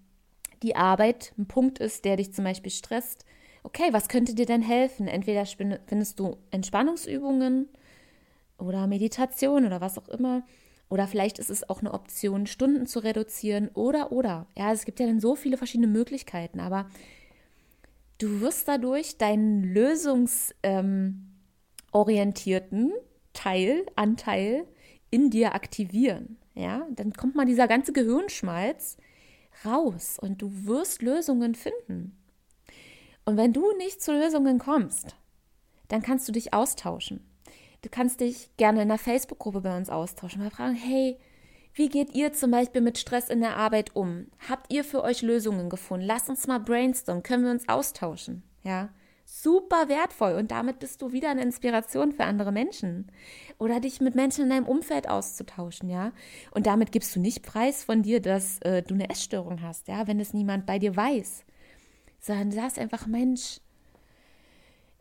die Arbeit ein Punkt ist, der dich zum Beispiel stresst, okay, was könnte dir denn helfen? Entweder findest du Entspannungsübungen oder Meditation oder was auch immer. Oder vielleicht ist es auch eine Option, Stunden zu reduzieren oder, oder. Ja, es gibt ja dann so viele verschiedene Möglichkeiten, aber du wirst dadurch deinen lösungsorientierten Teil, Anteil in dir aktivieren. Ja, dann kommt mal dieser ganze Gehirnschmalz raus und du wirst Lösungen finden. Und wenn du nicht zu Lösungen kommst, dann kannst du dich austauschen. Du kannst dich gerne in der Facebook-Gruppe bei uns austauschen. Mal fragen, hey, wie geht ihr zum Beispiel mit Stress in der Arbeit um? Habt ihr für euch Lösungen gefunden? Lasst uns mal brainstormen. Können wir uns austauschen? Ja, super wertvoll und damit bist du wieder eine Inspiration für andere Menschen oder dich mit Menschen in deinem Umfeld auszutauschen, ja. Und damit gibst du nicht preis von dir, dass äh, du eine Essstörung hast, ja, wenn es niemand bei dir weiß, sondern sagst einfach, Mensch,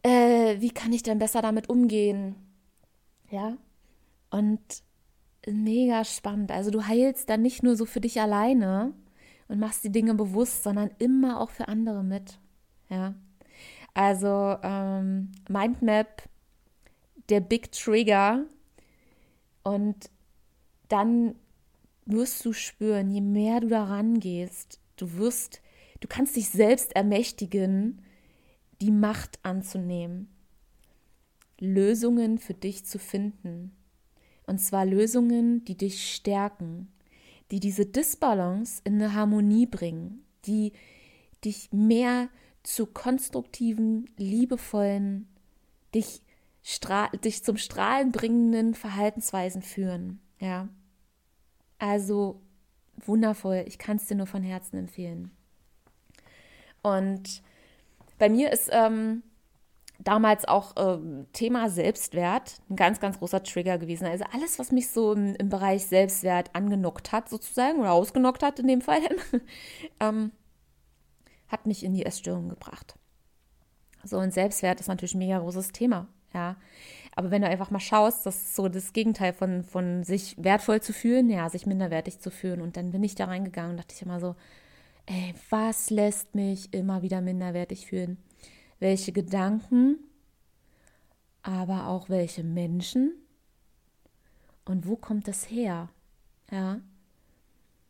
äh, wie kann ich denn besser damit umgehen, ja? Und mega spannend. Also du heilst dann nicht nur so für dich alleine und machst die Dinge bewusst, sondern immer auch für andere mit, ja. Also ähm, Mindmap, der Big Trigger. Und dann wirst du spüren, je mehr du daran gehst, du wirst, du kannst dich selbst ermächtigen, die Macht anzunehmen, Lösungen für dich zu finden. Und zwar Lösungen, die dich stärken, die diese Disbalance in eine Harmonie bringen, die dich mehr zu konstruktiven, liebevollen, dich, dich zum Strahlen bringenden Verhaltensweisen führen. Ja. Also wundervoll. Ich kann es dir nur von Herzen empfehlen. Und bei mir ist ähm, damals auch ähm, Thema Selbstwert ein ganz, ganz großer Trigger gewesen. Also alles, was mich so im, im Bereich Selbstwert angenockt hat, sozusagen, oder ausgenockt hat in dem Fall, *laughs* ähm, hat mich in die Essstörung gebracht. So, und Selbstwert ist natürlich ein mega großes Thema, ja. Aber wenn du einfach mal schaust, das ist so das Gegenteil von, von sich wertvoll zu fühlen, ja, sich minderwertig zu fühlen. Und dann bin ich da reingegangen und dachte ich immer so, ey, was lässt mich immer wieder minderwertig fühlen? Welche Gedanken, aber auch welche Menschen? Und wo kommt das her? Ja.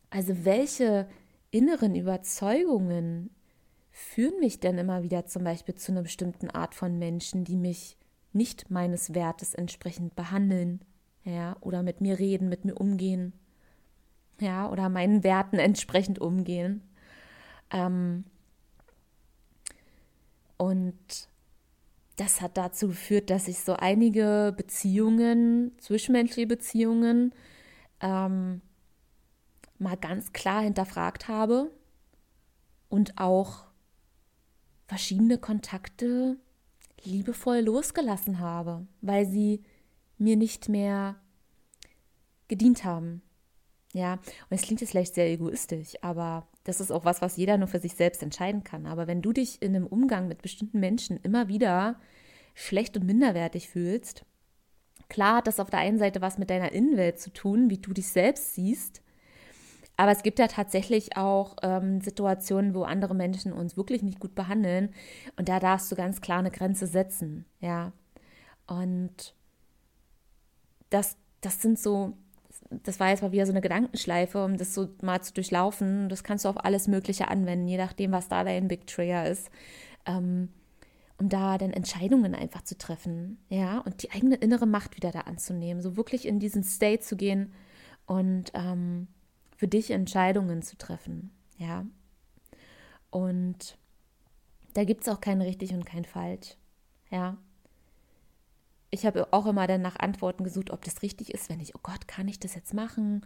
Also welche inneren Überzeugungen führen mich denn immer wieder zum Beispiel zu einer bestimmten Art von Menschen, die mich nicht meines Wertes entsprechend behandeln, ja, oder mit mir reden, mit mir umgehen, ja, oder meinen Werten entsprechend umgehen. Ähm, und das hat dazu geführt, dass ich so einige Beziehungen, zwischenmenschliche Beziehungen, ähm, mal ganz klar hinterfragt habe und auch verschiedene Kontakte liebevoll losgelassen habe, weil sie mir nicht mehr gedient haben. Ja, und es klingt jetzt vielleicht sehr egoistisch, aber das ist auch was, was jeder nur für sich selbst entscheiden kann. Aber wenn du dich in einem Umgang mit bestimmten Menschen immer wieder schlecht und minderwertig fühlst, klar hat das auf der einen Seite was mit deiner Innenwelt zu tun, wie du dich selbst siehst, aber es gibt ja tatsächlich auch ähm, Situationen, wo andere Menschen uns wirklich nicht gut behandeln. Und da darfst du ganz klar eine Grenze setzen. Ja. Und das, das sind so, das war jetzt mal wieder so eine Gedankenschleife, um das so mal zu durchlaufen. Das kannst du auf alles Mögliche anwenden, je nachdem, was da dein Big Trigger ist. Ähm, um da dann Entscheidungen einfach zu treffen, ja, und die eigene innere Macht wieder da anzunehmen, so wirklich in diesen State zu gehen und ähm, für dich Entscheidungen zu treffen, ja. Und da gibt es auch kein richtig und kein falsch, ja. Ich habe auch immer dann nach Antworten gesucht, ob das richtig ist, wenn ich, oh Gott, kann ich das jetzt machen?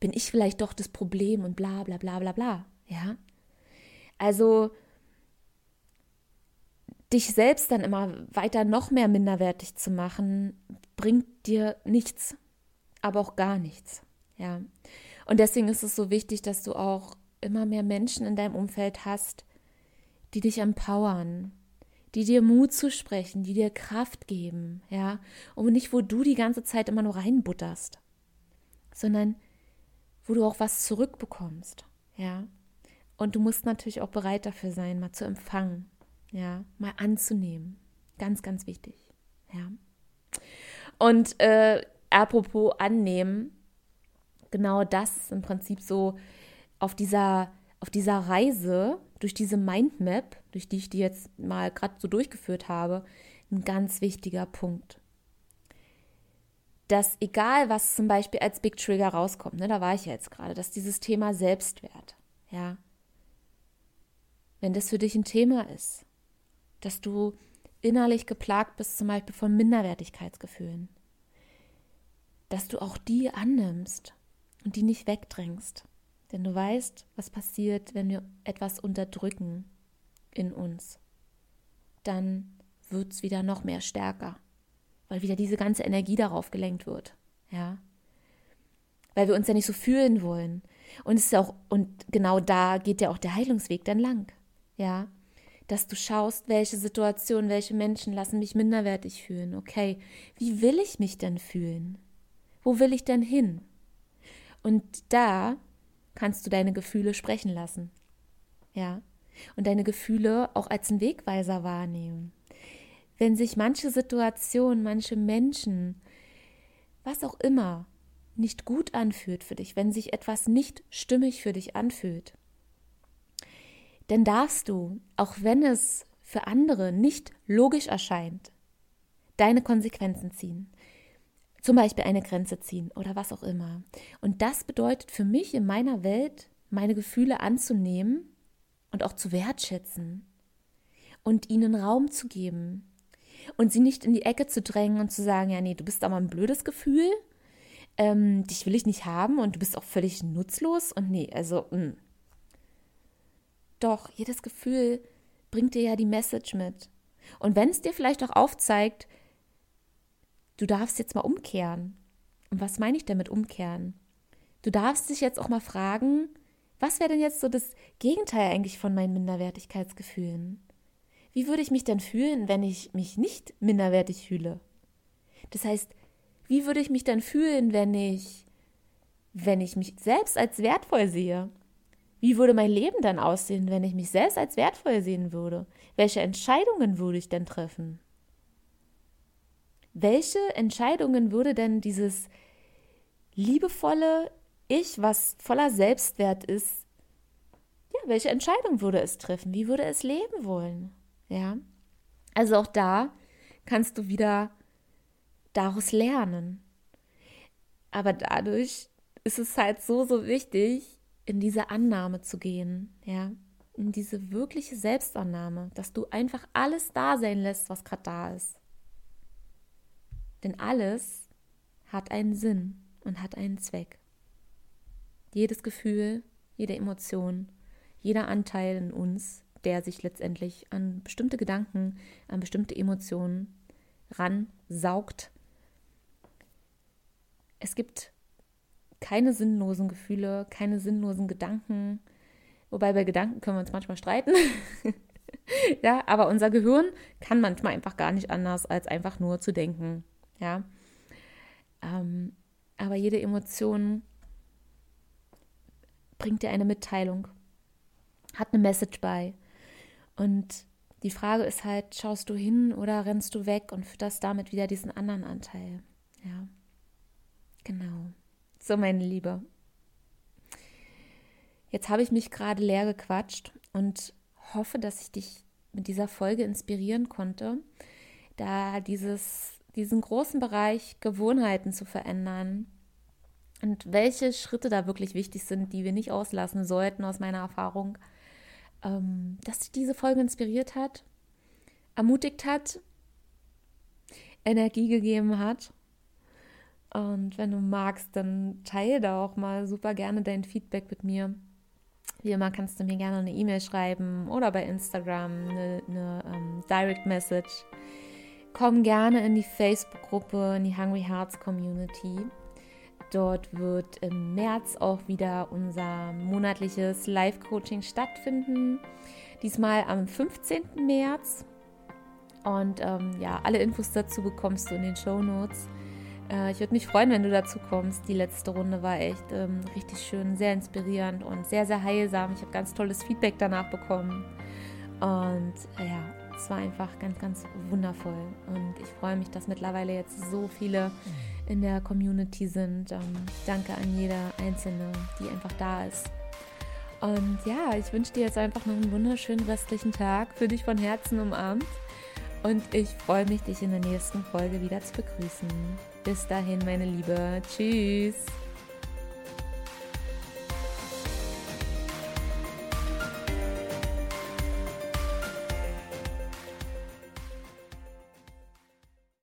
Bin ich vielleicht doch das Problem und bla bla bla bla bla, ja. Also dich selbst dann immer weiter noch mehr minderwertig zu machen, bringt dir nichts, aber auch gar nichts, ja. Und deswegen ist es so wichtig, dass du auch immer mehr Menschen in deinem Umfeld hast, die dich empowern, die dir Mut zu sprechen, die dir Kraft geben, ja, und nicht, wo du die ganze Zeit immer nur reinbutterst, sondern wo du auch was zurückbekommst, ja. Und du musst natürlich auch bereit dafür sein, mal zu empfangen, ja, mal anzunehmen. Ganz, ganz wichtig, ja. Und äh, apropos annehmen, genau das im Prinzip so auf dieser, auf dieser Reise, durch diese Mindmap, durch die ich die jetzt mal gerade so durchgeführt habe, ein ganz wichtiger Punkt. Dass egal, was zum Beispiel als Big Trigger rauskommt, ne, da war ich ja jetzt gerade, dass dieses Thema Selbstwert, ja, wenn das für dich ein Thema ist, dass du innerlich geplagt bist, zum Beispiel von Minderwertigkeitsgefühlen, dass du auch die annimmst und die nicht wegdrängst. Denn du weißt, was passiert, wenn wir etwas unterdrücken in uns. dann wird es wieder noch mehr stärker, weil wieder diese ganze Energie darauf gelenkt wird. Ja. Weil wir uns ja nicht so fühlen wollen. Und es ist auch, und genau da geht ja auch der Heilungsweg dann lang. Ja. Dass du schaust, welche Situationen, welche Menschen lassen mich minderwertig fühlen. Okay, wie will ich mich denn fühlen? Wo will ich denn hin? Und da kannst du deine Gefühle sprechen lassen. Ja. Und deine Gefühle auch als einen Wegweiser wahrnehmen. Wenn sich manche Situationen, manche Menschen, was auch immer, nicht gut anfühlt für dich, wenn sich etwas nicht stimmig für dich anfühlt, dann darfst du, auch wenn es für andere nicht logisch erscheint, deine Konsequenzen ziehen. Zum Beispiel eine Grenze ziehen oder was auch immer. Und das bedeutet für mich in meiner Welt, meine Gefühle anzunehmen und auch zu wertschätzen und ihnen Raum zu geben und sie nicht in die Ecke zu drängen und zu sagen, ja, nee, du bist aber ein blödes Gefühl, ähm, dich will ich nicht haben und du bist auch völlig nutzlos und nee, also, mh. Mm. doch, jedes Gefühl bringt dir ja die Message mit. Und wenn es dir vielleicht auch aufzeigt, du darfst jetzt mal umkehren. Und was meine ich damit umkehren? Du darfst dich jetzt auch mal fragen, was wäre denn jetzt so das Gegenteil eigentlich von meinen Minderwertigkeitsgefühlen? Wie würde ich mich denn fühlen, wenn ich mich nicht minderwertig fühle? Das heißt, wie würde ich mich dann fühlen, wenn ich, wenn ich mich selbst als wertvoll sehe? Wie würde mein Leben dann aussehen, wenn ich mich selbst als wertvoll sehen würde? Welche Entscheidungen würde ich denn treffen? Welche Entscheidungen würde denn dieses liebevolle Ich, was voller Selbstwert ist, ja, welche Entscheidung würde es treffen? Wie würde es leben wollen? Ja. Also auch da kannst du wieder daraus lernen. Aber dadurch ist es halt so, so wichtig, in diese Annahme zu gehen, ja, in diese wirkliche Selbstannahme, dass du einfach alles da sein lässt, was gerade da ist. Denn alles hat einen Sinn und hat einen Zweck. Jedes Gefühl, jede Emotion, jeder Anteil in uns, der sich letztendlich an bestimmte Gedanken, an bestimmte Emotionen ransaugt, es gibt keine sinnlosen Gefühle, keine sinnlosen Gedanken. Wobei bei Gedanken können wir uns manchmal streiten. *laughs* ja, aber unser Gehirn kann manchmal einfach gar nicht anders, als einfach nur zu denken. Ja. Ähm, aber jede Emotion bringt dir eine Mitteilung, hat eine Message bei. Und die Frage ist halt, schaust du hin oder rennst du weg und fütterst damit wieder diesen anderen Anteil? Ja. Genau. So, meine Liebe. Jetzt habe ich mich gerade leer gequatscht und hoffe, dass ich dich mit dieser Folge inspirieren konnte, da dieses, diesen großen Bereich Gewohnheiten zu verändern und welche Schritte da wirklich wichtig sind, die wir nicht auslassen sollten aus meiner Erfahrung, ähm, dass dich diese Folge inspiriert hat, ermutigt hat, Energie gegeben hat und wenn du magst, dann teile da auch mal super gerne dein Feedback mit mir. Wie immer kannst du mir gerne eine E-Mail schreiben oder bei Instagram eine, eine ähm, Direct Message. Komm gerne in die Facebook-Gruppe, in die Hungry Hearts Community. Dort wird im März auch wieder unser monatliches Live-Coaching stattfinden. Diesmal am 15. März. Und ähm, ja, alle Infos dazu bekommst du in den Show Notes. Äh, ich würde mich freuen, wenn du dazu kommst. Die letzte Runde war echt ähm, richtig schön, sehr inspirierend und sehr, sehr heilsam. Ich habe ganz tolles Feedback danach bekommen. Und ja, es war einfach ganz, ganz wundervoll. Und ich freue mich, dass mittlerweile jetzt so viele in der Community sind. Ähm, danke an jeder Einzelne, die einfach da ist. Und ja, ich wünsche dir jetzt einfach noch einen wunderschönen restlichen Tag. Für dich von Herzen umarmt. Und ich freue mich, dich in der nächsten Folge wieder zu begrüßen. Bis dahin, meine Liebe. Tschüss.